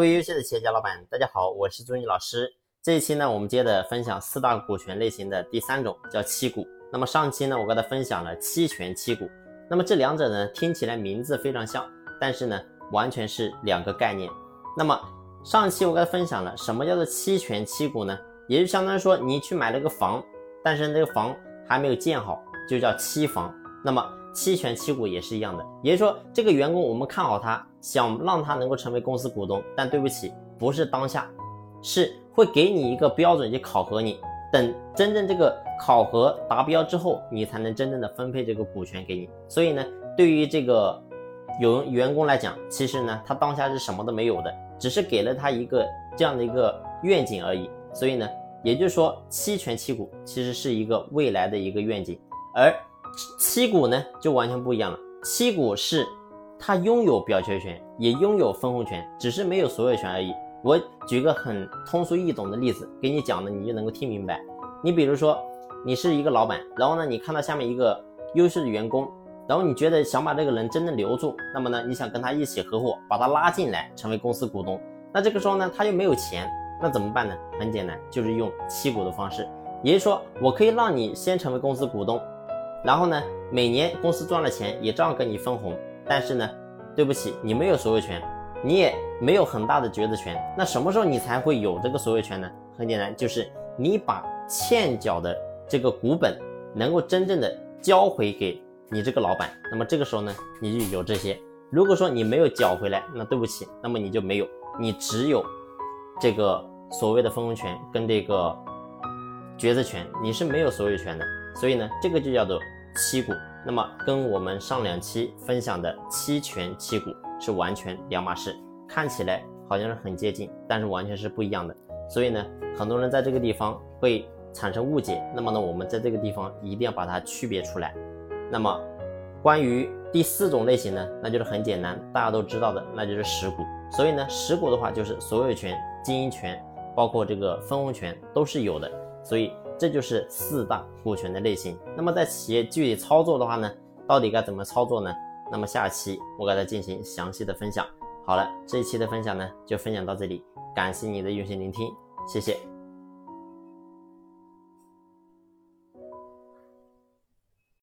各位优秀的企业家老板，大家好，我是朱毅老师。这一期呢，我们接着分享四大股权类型的第三种，叫期股。那么上期呢，我跟他分享了期权期股。那么这两者呢，听起来名字非常像，但是呢，完全是两个概念。那么上期我跟他分享了什么叫做期权期股呢？也就相当于说，你去买了个房，但是那个房还没有建好，就叫期房。那么期权期股也是一样的，也就是说，这个员工我们看好他，想让他能够成为公司股东，但对不起，不是当下，是会给你一个标准去考核你，等真正这个考核达标之后，你才能真正的分配这个股权给你。所以呢，对于这个有员工来讲，其实呢，他当下是什么都没有的，只是给了他一个这样的一个愿景而已。所以呢，也就是说，期权期股其实是一个未来的一个愿景，而。七股呢就完全不一样了，七股是它拥有表决权，也拥有分红权，只是没有所有权而已。我举个很通俗易懂的例子给你讲的，你就能够听明白。你比如说，你是一个老板，然后呢，你看到下面一个优秀的员工，然后你觉得想把这个人真正留住，那么呢，你想跟他一起合伙，把他拉进来成为公司股东。那这个时候呢，他又没有钱，那怎么办呢？很简单，就是用七股的方式，也就是说，我可以让你先成为公司股东。然后呢，每年公司赚了钱也照样给你分红，但是呢，对不起，你没有所有权，你也没有很大的决策权。那什么时候你才会有这个所有权呢？很简单，就是你把欠缴的这个股本能够真正的交回给你这个老板，那么这个时候呢，你就有这些。如果说你没有缴回来，那对不起，那么你就没有，你只有这个所谓的分红权跟这个决策权，你是没有所有权的。所以呢，这个就叫做期股，那么跟我们上两期分享的期权期股是完全两码事，看起来好像是很接近，但是完全是不一样的。所以呢，很多人在这个地方会产生误解。那么呢，我们在这个地方一定要把它区别出来。那么，关于第四种类型呢，那就是很简单，大家都知道的，那就是实股。所以呢，实股的话就是所有权、经营权，包括这个分红权都是有的。所以。这就是四大股权的类型。那么在企业具体操作的话呢，到底该怎么操作呢？那么下期我给大家进行详细的分享。好了，这一期的分享呢就分享到这里，感谢你的用心聆听，谢谢。